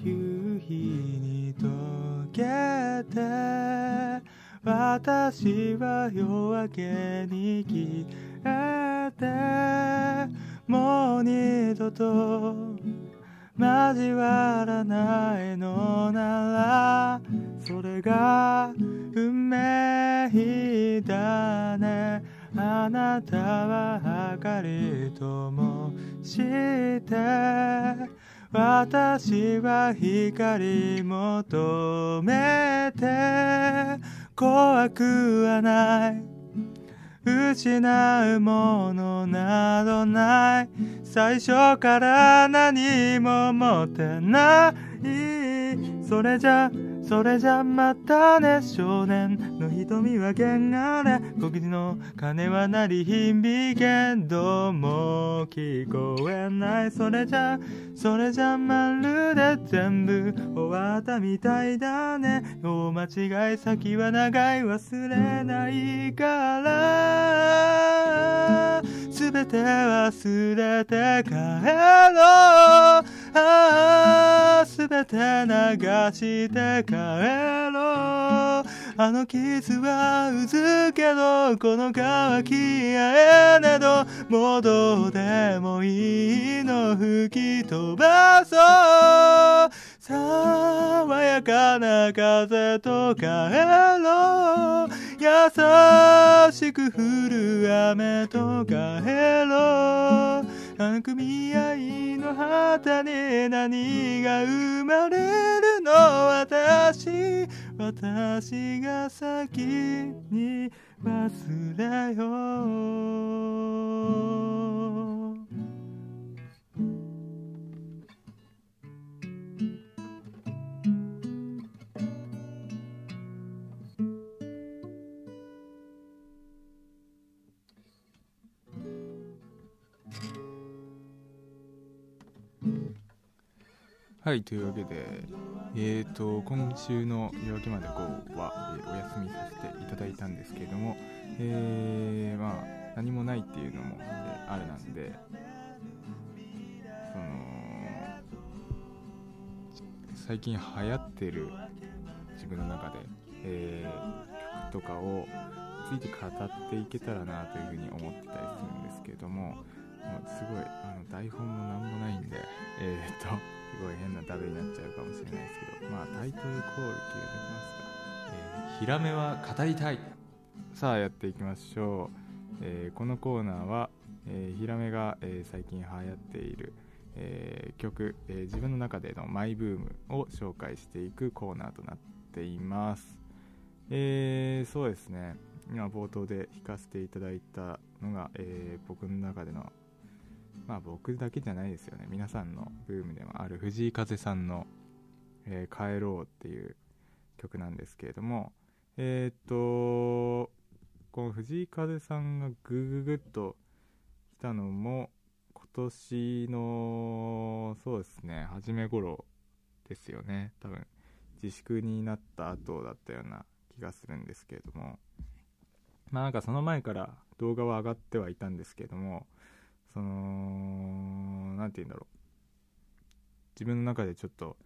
夕日に溶けて私は夜明けに消えてもう二度と交わらないのならそれが運命だね。あなたは明かりともして私は光求めて怖くはない。失うものなどない。最初から何も持てない。それじゃそれじゃまたね少年の瞳は汚れ小口の鐘は鳴り響けども聞こえない。それじゃそれじゃまるで全部終わったみたいだね。大間違い先は長い忘れないから。すべて忘れて帰ろう。ああすべて流して帰ろう。あの傷はうずけどこの乾き合えねどもうどうでもいいの吹き飛ばそう。爽やかな風と帰ろう。優しく降る雨と帰ろう。あの組合の旗に何が生まれるの？私。私が先に忘れよう。はい、というわけで、えーと、今週の夜明けまで GO は、えーお休みさせていただいたんですけれども、えーまあ、何もないっていうのも、えーあれなんで、その、最近流行ってる自分の中で、えー曲とかをついて語っていけたらなというふうに思ってたりするんですけれども、まあすごいあの台本も何もないんで、えー、っとごい変なダメになっちゃうかもしれないですけど。まあタイトルコール決めておきますか、えーヒラメは語りたい。さあやっていきましょう、えーこのコーナーは、えーヒラメが、えー最近流行っている、えー曲、えー自分の中でのマイブームを紹介していくコーナーとなっています。えーそうですね。今冒頭で弾かせていただいたのが、えー僕の中でのまあ僕だけじゃないですよね。皆さんのブームでもある藤井風さんの「えー帰ろう」っていう曲なんですけれども。えーっとこの藤井風さんがグググっと来たのも今年のそうですね初め頃ですよね。多分自粛になった後だったような気がするんですけれども。まあなんかその前から動画は上がってはいたんですけれども。その何て言うんだろう。自分の中でちょっと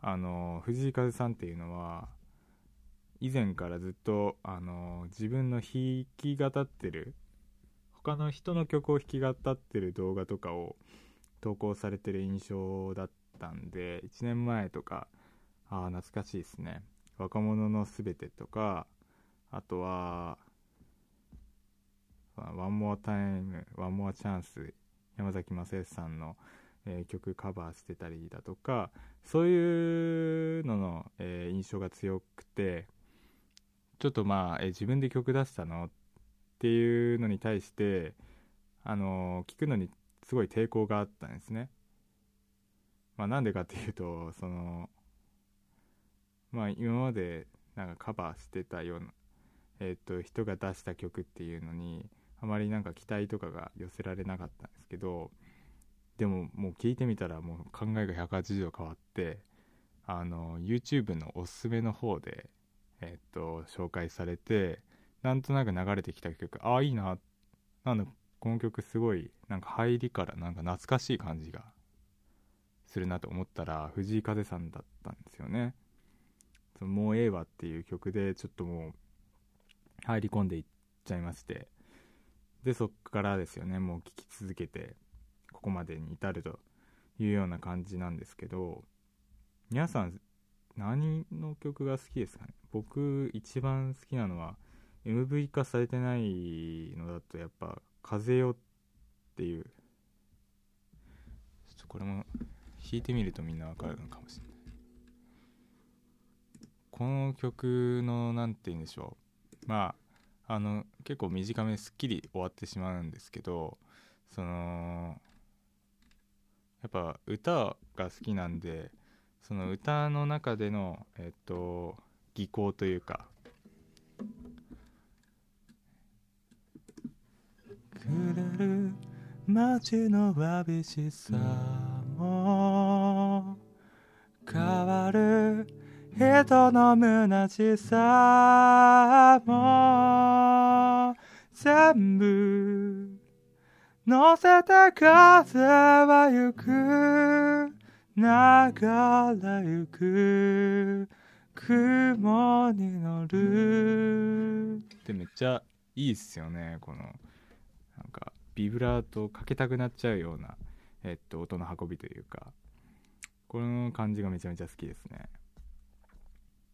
あの藤井風さんっていうのは以前からずっとあの自分の弾き語ってる他の人の曲を弾き語ってる動画とかを投稿されてる印象だったんで1年前とかああ懐かしいですね。若者のすべてとかあとは One more time, One more chance、山崎まさよしさんの、えー曲カバーしてたりだとか、そういうのの、えー印象が強くて、ちょっとまあ、えー自分で曲出したのっていうのに対して、あの聞くのにすごい抵抗があったんですね。まあなんでかっていうと、その、まあ今までなんかカバーしてたような、えっと人が出した曲っていうのにあまりなんか期待とかが寄せられなかったんですけどでももう聞いてみたらもう考えが180度変わってあの YouTube のおすすめの方でえっと紹介されてなんとなく流れてきた曲ああいいななんだこの曲すごいなんか入りからなんか懐かしい感じがするなと思ったら藤井風さんだったんですよね。もうええわっていう曲でちょっともう入り込んでいっちゃいまして。でそっからですよね。もう聴き続けてここまでに至るというような感じなんですけど皆さん何の曲が好きですかね？僕一番好きなのは MV 化されてないのだとやっぱ「風よ」っていう。ちょっとこれも弾いてみるとみんなわかるのかもしれない。この曲の何て言うんでしょう。まああの結構短めすっきり終わってしまうんですけどそのやっぱ歌が好きなんでその歌の中でのえっと技巧というかくれる街のわびしさも変わる人の虚しさも。全部乗せて風は行く。流れゆく。雲に乗る。ってめっちゃいいっすよね。このなんかビブラートかけたくなっちゃうような、えっと、音の運びというか。この感じがめちゃめちゃ好きですね。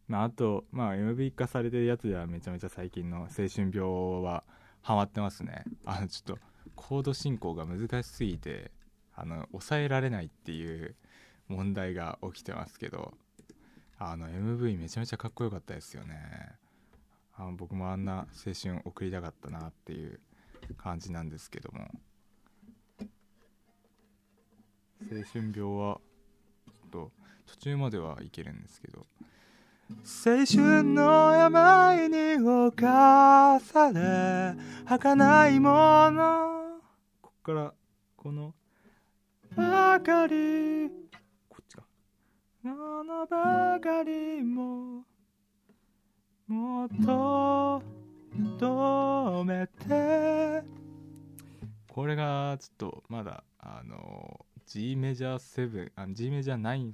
まあ、あと、まあ、MV 化されてるやつではめちゃめちゃ最近の青春病はハマってますね。あのちょっとコード進行が難しすぎてあの抑えられないっていう問題が起きてますけどあの MV めちゃめちゃかっこよかったですよね。あの僕もあんな青春送りたかったなっていう感じなんですけども。青春病はちょっと途中まではいけるんですけど。青春の病に侵され儚いもの。こっか。らこのばか。りこっちか。ものばかりももっと止めて。これがちょっとまだあの G メジャー7あの G メジャー9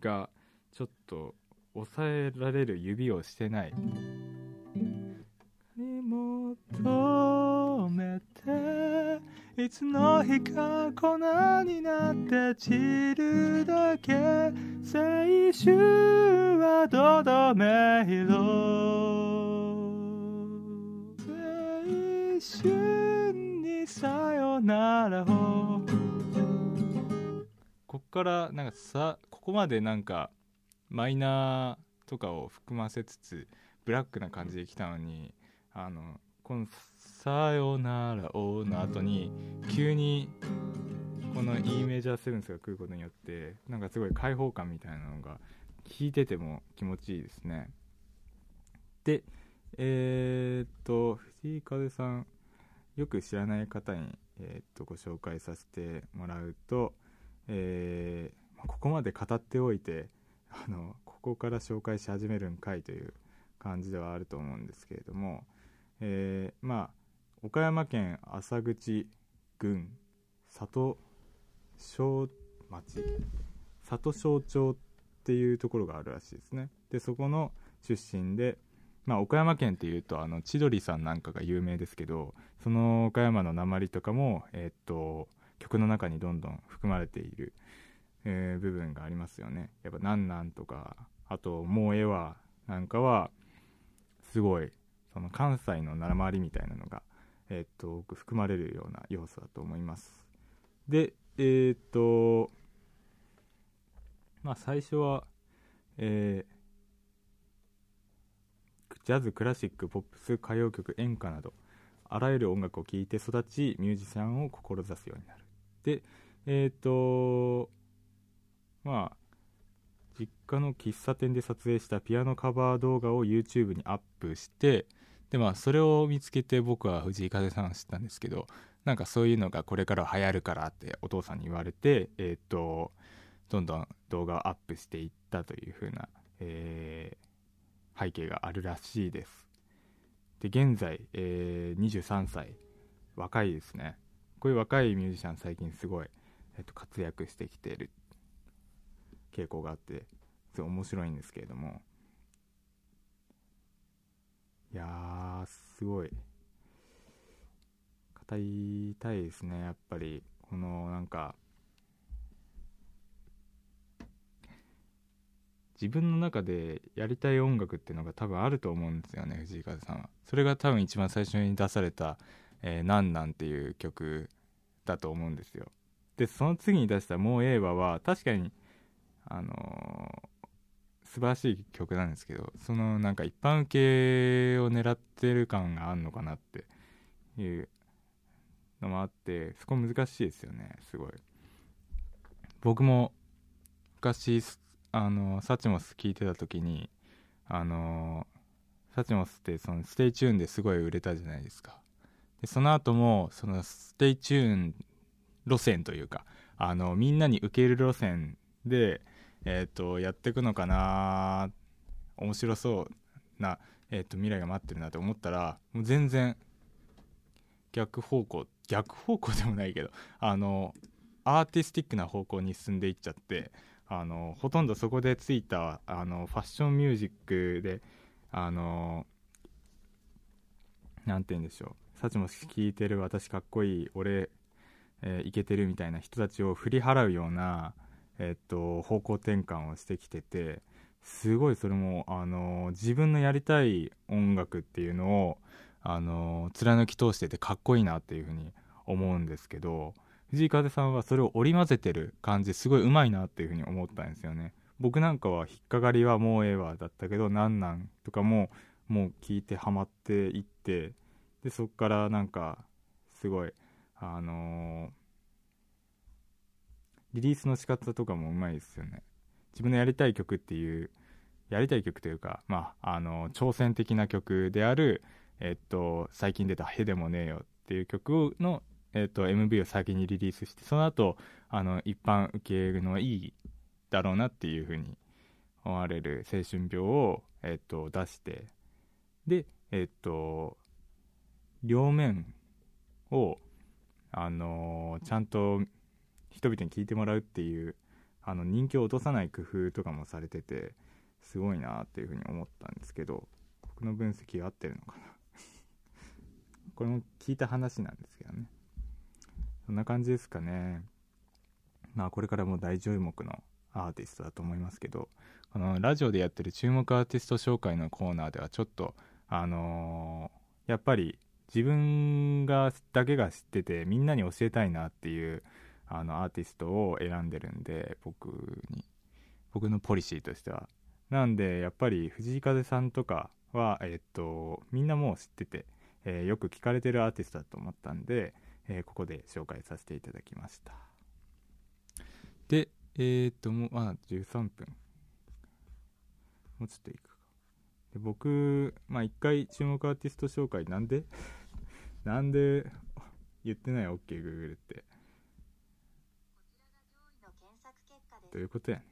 がちょっと抑えられる指をしてないにも止めていつの日か粉になって散るだけ。青春はどどめ色。青春にさよならを。こっからなんかさここまでなんかマイナーとかを含ませつつブラックな感じで来たのにあのこの「さよならを」の後に急にこの E メジャーセブンスが来ることによってなんかすごい開放感みたいなのが聞いてても気持ちいいですね。でえー、っと藤井風さんよく知らない方に、えー、っとご紹介させてもらうと、えー、ここまで語っておいてあのここから紹介し始めるんかいという感じではあると思うんですけれども、えー、まあ岡山県浅口郡里小町里小町っていうところがあるらしいですね。でそこの出身で、まあ、岡山県っていうとあの千鳥さんなんかが有名ですけどその岡山の鉛とかも、えー、っと曲の中にどんどん含まれているえー、部分がありますよね。やっぱ「なんなん」とかあと「もうええわ」なんかはすごいその関西のまりみたいなのが、えー、っと含まれるような要素だと思います。でえー、っとまあ最初はえー、ジャズクラシックポップス歌謡曲演歌などあらゆる音楽を聴いて育ちミュージシャンを志すようになる。でえっ、とまあ実家の喫茶店で撮影したピアノカバー動画を YouTube にアップしてでまあそれを見つけて僕は藤井風さんを知ったんですけどなんかそういうのがこれから流行るからってお父さんに言われてえっ、とどんどん動画をアップしていったという風な、えー、背景があるらしいです。で現在、えー、23歳。若いですね。こういう若いミュージシャン最近すごいえっと、活躍してきてる傾向があってすごい面白いんですけれども。いやすごい。語りたいですねやっぱり。このなんか自分の中でやりたい音楽っていうのが多分あると思うんですよね藤井風さんは。それが多分一番最初に出された「えー、なんなん」っていう曲だと思うんですよ。でその次に出した「もうええわ」は確かにあの、素晴らしい曲なんですけどそのなんか一般受けを狙ってる感があるのかなっていうのもあってそこ難しいですよねすごい。僕も昔あの Suchmos 聞いてた時にあの Suchmos ってその Stay Tune ですごい売れたじゃないですか。でその後もその Stay Tune 路線というかあのみんなに受ける路線で、えーと、やっていくのかな面白そうな、えーと、未来が待ってるなと思ったらもう全然逆方向逆方向でもないけどあのアーティスティックな方向に進んでいっちゃってあのほとんどそこでついたあのファッションミュージックであの何て言うんでしょう。サチも聴いてる私かっこいい俺、えー、てるみたいな人たちを振り払うような、え、っと方向転換をしてきててすごいそれもあの自分のやりたい音楽っていうのをあの貫き通しててかっこいいなっていうふうに思うんですけど藤井風さんはそれを織り交ぜてる感じすごいうまいなっていうふうに思ったんですよね。僕なんかは引っかかりはもうええわだったけどなんなんとかももう聞いてハマっていってでそっからなんかすごいあのー、リリースの仕方とかもうまいですよね。自分のやりたい曲っていうやりたい曲というかまああの、挑戦的な曲であるえっと最近出た「へでもねえよ」っていう曲のえーと、MV を先にリリースしてその後あの一般受けるのはいいだろうなっていうふうに思われる青春病を、えーと、出してでえっ、と両面をあのー、ちゃんと人々に聞いてもらうっていうあの人気を落とさない工夫とかもされててすごいなっていうふうに思ったんですけど僕の分析合ってるのかな？これも聞いた話なんですけどねそんな感じですかね。まあこれからも大注目のアーティストだと思いますけど、このラジオでやってる注目アーティスト紹介のコーナーではちょっと、あのー、やっぱり自分がだけが知っててみんなに教えたいなっていうあのアーティストを選んでるんで僕に。僕のポリシーとしては。なんでやっぱり藤井風さんとかはえっとみんなもう知ってて、えー、よく聞かれてるアーティストだと思ったんでえー、ここで紹介させていただきました。でえー、っともうあ13分。もうちょっといくか。で僕まあ一回注目アーティスト紹介なんで？なんで言ってない？OKGoogle、って。どういうことやね。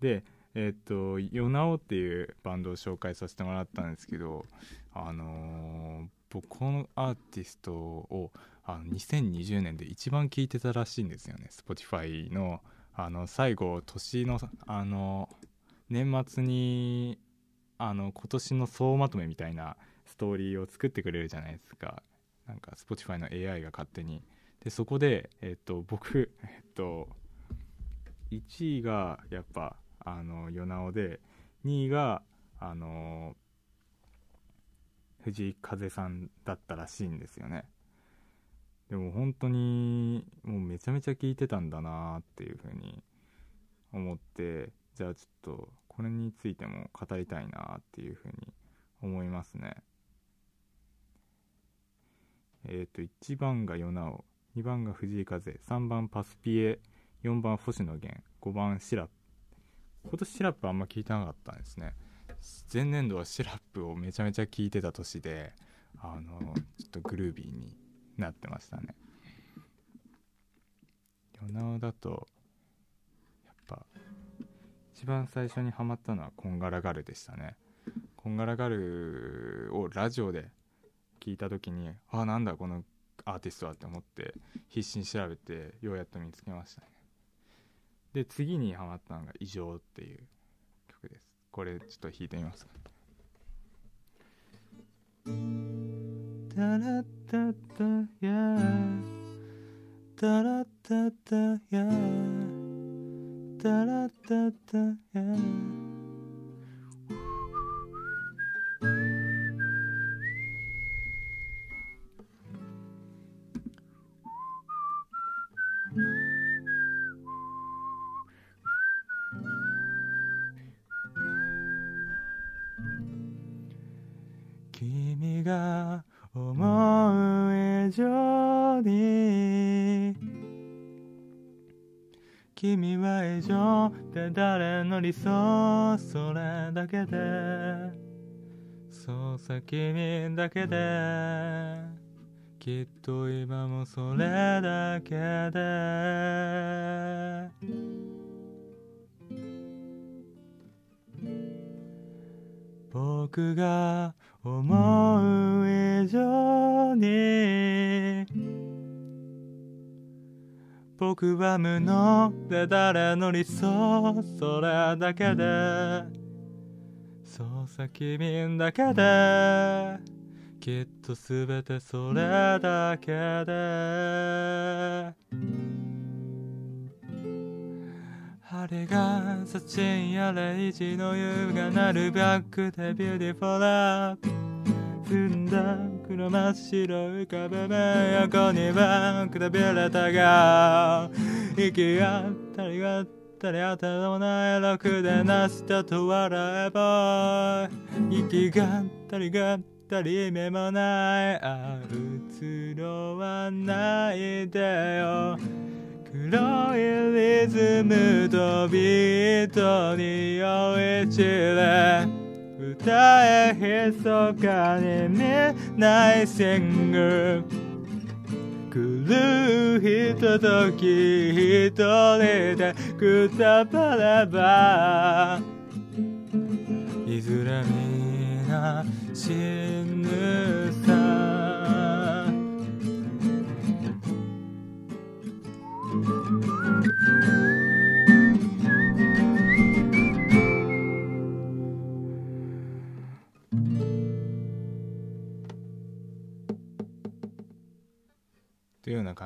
でえっ、とヨナオっていうバンドを紹介させてもらったんですけどあのー、僕このアーティストをあの2020年で一番聴いてたらしいんですよね。Spotify のあの最後年のあの年末にあの今年の総まとめみたいなストーリーを作ってくれるじゃないですか。なんか Spotify の AI が勝手に。でそこで、えっと、僕、えっと、1位がやっぱあのヨナオで2位があの藤井風さんだったらしいんですよね。でも本当にもうめちゃめちゃ聞いてたんだなっていうふうに思ってじゃあちょっとこれについても語りたいなっていうふうに思いますね。えっ、ー、と1番がヨナオ2番が藤井風3番パスピエ4番星野源5番シラップ。今年シラップあんま聞いてなかったんですね。前年度はシラップをめちゃめちゃ聴いてた年であのちょっとグルービーになってましたね。夜なだとやっぱ一番最初にハマったのはこんがらガルでしたね。こんがらガルをラジオで聞いた時にあなんだこのアーティストはって思って必死に調べてようやっと見つけましたね。で次にハマったのが「異常」っていう曲です。これちょっと弾いてみます。かタラッタッタヤ。ータラッタッタヤ。ータラッタッタヤ。ー君が思う以上に君は以上で誰の理想それだけでそうさ君だけできっと今もそれだけで。僕が思う以上に僕は無能で誰の理想それだけで。そうさ君だけで。きっとすべてそれだけで。れが写真やレイジの優雅なるバックでビューティフォーラブ踏んだ黒真っ白浮かぶ真横にはくたびれたが息がたりが。ったり当たらもない楽でなしたと笑えば息がったりがったり目もない。あうつろはないでよ。黒いリズムとビートに酔い散れ歌えひそかに見ないシング来るひととき一人でくたばればいずれみんな死ぬ。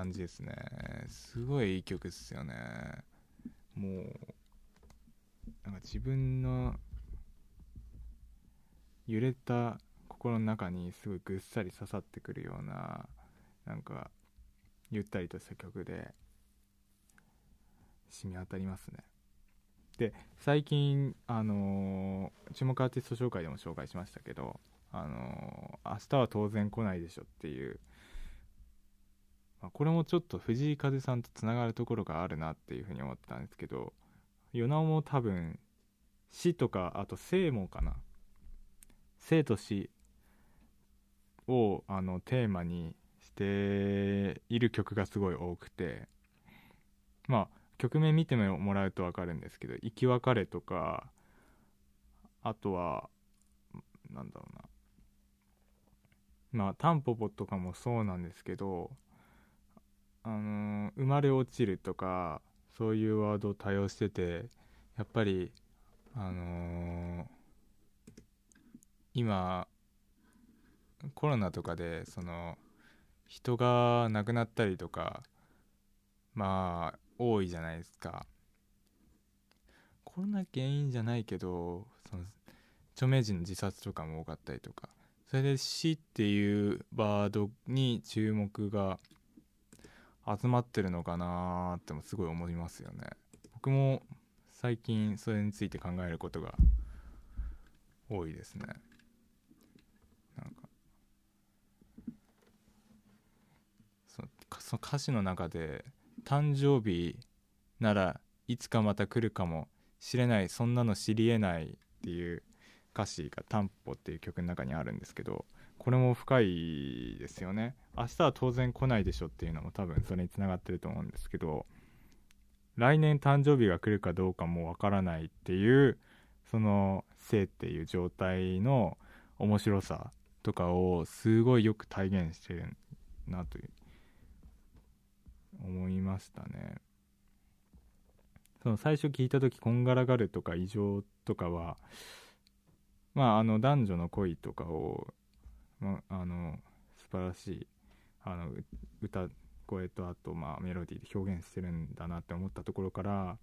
感じですね。すごいいい曲ですよね。もうなんか自分の揺れた心の中にすごいぐっさり刺さってくるようななんかゆったりとした曲で染み渡りますね。で最近あのー注目アーティスト紹介でも紹介しましたけどあのー明日は当然来ないでしょっていうまあこれもちょっと藤井風さんとつながるところがあるなっていうふうに思ったんですけど与那も多分死とかあと生もかな。生と死をあのテーマにしている曲がすごい多くてまあ曲名見てもらうと分かるんですけど「生き別れ」とかあとはなんだろうな。まあタンポポとかもそうなんですけどあのー生まれ落ちるとかそういうワードを多用しててやっぱりあのー今コロナとかでその人が亡くなったりとかまあ多いじゃないですか。コロナ原因じゃないけどその著名人の自殺とかも多かったりとか。それで死っていうワードに注目が集まってるのかなーってもすごい思いますよね。僕も最近それについて考えることが多いですね。なんかそその歌詞の中で「誕生日ならいつかまた来るかもしれないそんなの知りえない」っていう歌詞が「タンポ」っていう曲の中にあるんですけどこれも深いですよね。明日は当然来ないでしょっていうのも多分それにつながってると思うんですけど来年誕生日が来るかどうかもわからないっていうその生っていう状態の面白さとかをすごいよく体現してるなという思いましたね。その最初聞いた時こんがらがるとか異常とかはまああの男女の恋とかを、まあの素晴らしいあの歌声とあとまあメロディーで表現してるんだなって思ったところから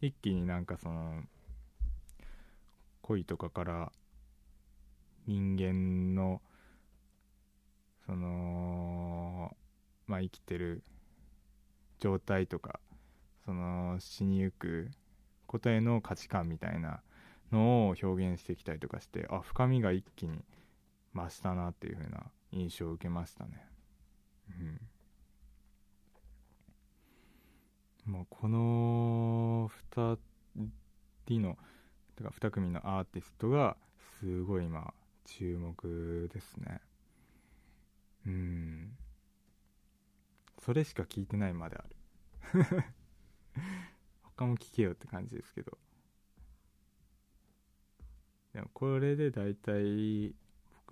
一気になんかその恋とかから人間のそのまあ生きてる状態とかその死にゆくことへの価値観みたいなのを表現してきたりとかしてあ深みが一気に増したなっていう風な印象を受けましたね。うん、もうこの2人のか2組のアーティストがすごい今注目ですね。うん。それしか聞いてないまである。他も聞けよって感じですけど。でもこれで大体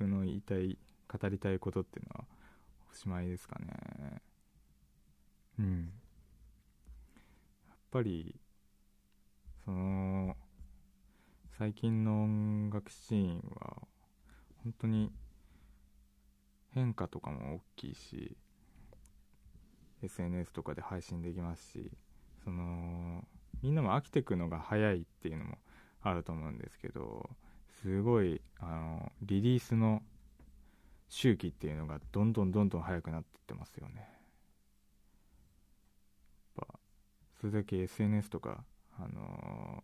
僕の言いたい語りたいことっていうのはおしまいですかね。うん。やっぱりその最近の音楽シーンは本当に変化とかも大きいし SNS とかで配信できますしそのみんなも飽きてくのが早いっていうのもあると思うんですけどすごいあのリリースの周期っていうのがどんどんどんどん速くなってってますよねやっぱそれだけ SNS とかあの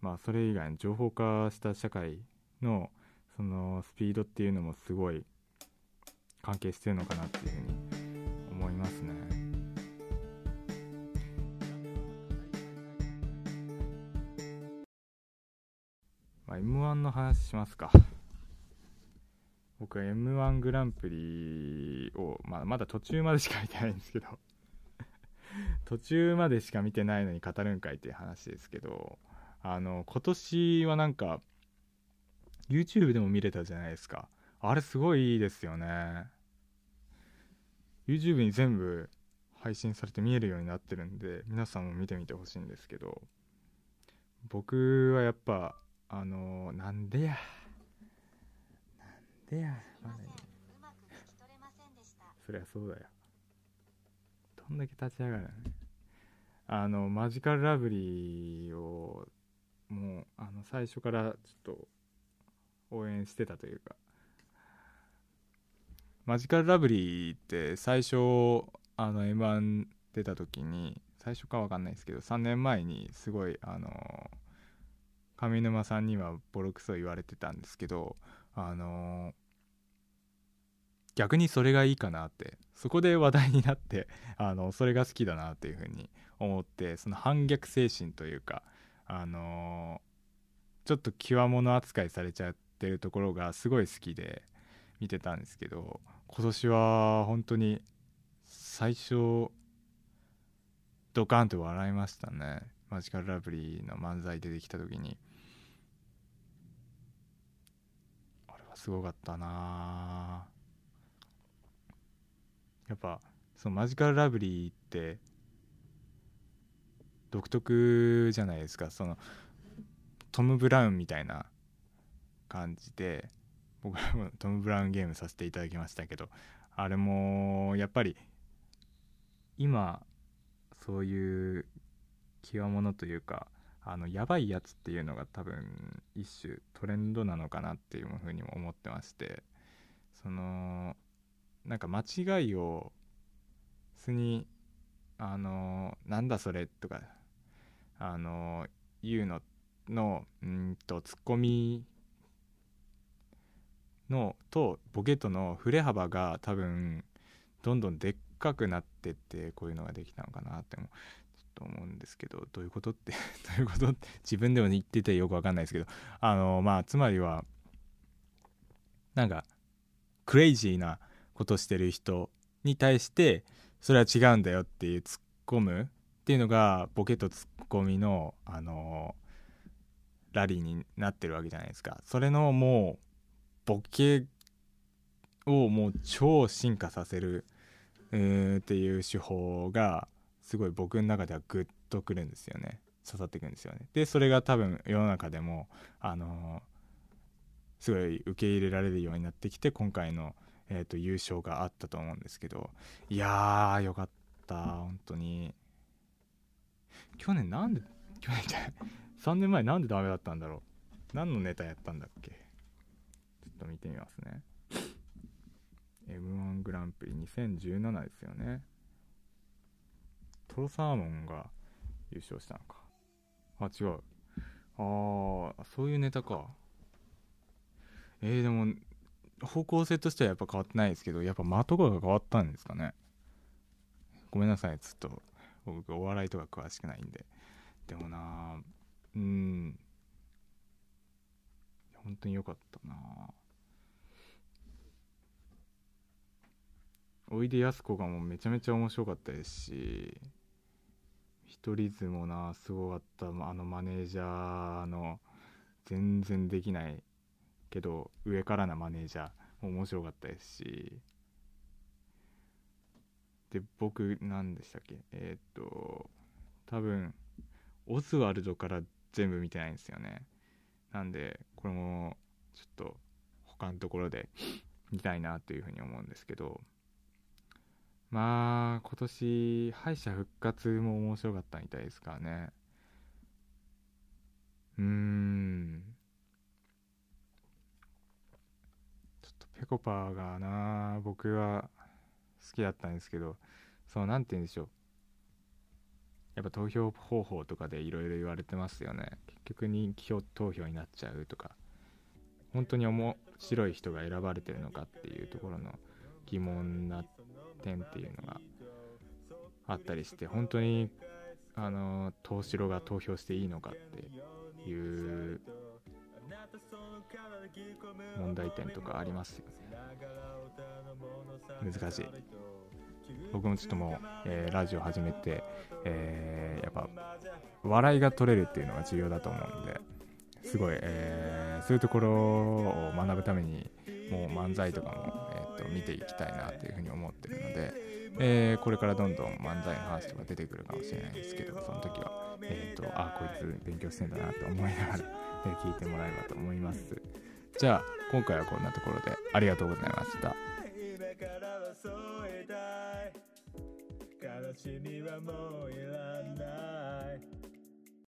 まあそれ以外の情報化した社会のそのスピードっていうのもすごい関係してるのかなっていうふうに思いますね。M1 の話しますか。僕は M1 グランプリを、まあ、まだ途中までしか見てないんですけど。途中までしか見てないのに語るんかいっていう話ですけど。あの今年はなんか YouTube でも見れたじゃないですか。あれすごいいいですよね。YouTube に全部配信されて見えるようになってるんで皆さんも見てみてほしいんですけど。僕はやっぱあのなんでや。なんでや。まだそりゃそうだよ。どんだけ立ち上がるの。ねあのマジカルラブリーをもうあの最初からちょっと応援してたというか。マジカルラブリーって最初あの M1 出た時に最初か分かんないですけど3年前にすごいあの上沼さんにはボロクソ言われてたんですけどあの逆にそれがいいかなってそこで話題になって あのそれが好きだなっていうふうに思ってその反逆精神というかあのー、ちょっと極物扱いされちゃってるところがすごい好きで見てたんですけど今年は本当に最初ドカンと笑いましたね。マジカルラブリーの漫才出てきた時にあれはすごかったな。やっぱそのマジカルラブリーって独特じゃないですか。そのトム・ブラウンみたいな感じで僕らもトム・ブラウンゲームさせていただきましたけどあれもやっぱり今そういう極物というかあのやばいやつっていうのが多分一種トレンドなのかなっていうふうにも思ってましてそのなんか間違いを普通にあのなんだそれとかあの言うののうんとツッコミのとボケとの振れ幅が多分どんどんでっかくなってってこういうのができたのかなってもちょっと思うんですけどどういうことって どういうことって自分でも言っててよくわかんないですけどあのまあつまりはなんかクレイジーなことしてる人に対してそれは違うんだよっていう突っ込むっていうのがボケとツッコミの、あの、ラリーになってるわけじゃないですか。それのもうボケをもう超進化させるえー、っていう手法がすごい僕の中ではグッとくるんですよね。刺さってくんですよね。でそれが多分世の中でもあのー、すごい受け入れられるようになってきて今回の、えーと、優勝があったと思うんですけどいやーよかった本当に。去年なんで去年じゃない。3年前なんでダメだったんだろう。何のネタやったんだっけ。ちょっと見てみますね。m 1グランプリ2017ですよね。トロサーモンが優勝したのか。あ違う。ああそういうネタか。えー、でも方向性としてはやっぱ変わってないですけどやっぱ的とかが変わったんですかね。ごめんなさい。ちょっと僕お笑いとか詳しくないんで。でもなうん。本当に良かったな。おいでやすこがもうめちゃめちゃ面白かったですし。一人相撲なすごかった。あのマネージャーの全然できないけど上からなマネージャー面白かったですし。で僕何でしたっけ？えー、っと多分オズワルドから全部見てないんですよね。なんでこれもちょっと他のところで見たいなというふうに思うんですけど。まあ今年敗者復活も面白かったみたいですからね。うーん。ちょっとぺこぱがな僕は好きだったんですけどそう何て言うんでしょう。やっぱ投票方法とかでいろいろ言われてますよね。結局人気投票になっちゃうとか。本当に面白い人が選ばれてるのかっていうところの疑問な点っていうのがあったりして本当にあの東城が投票していいのかっていう問題点とかありますよね。難しい。僕もちょっともう、えー、ラジオ始めて、えー、やっぱ笑いが取れるっていうのが重要だと思うんですごい、えー、そういうところを学ぶためにもう漫才とかも、と、見ていきたいなというふうに思ってるので、えー、これからどんどん漫才の話とか出てくるかもしれないんですけどその時は、えーと、あこいつ勉強してんだなと思いながら、え聞いてもらえればと思います。じゃあ今回はこんなところでありがとうございました。悲しみはもう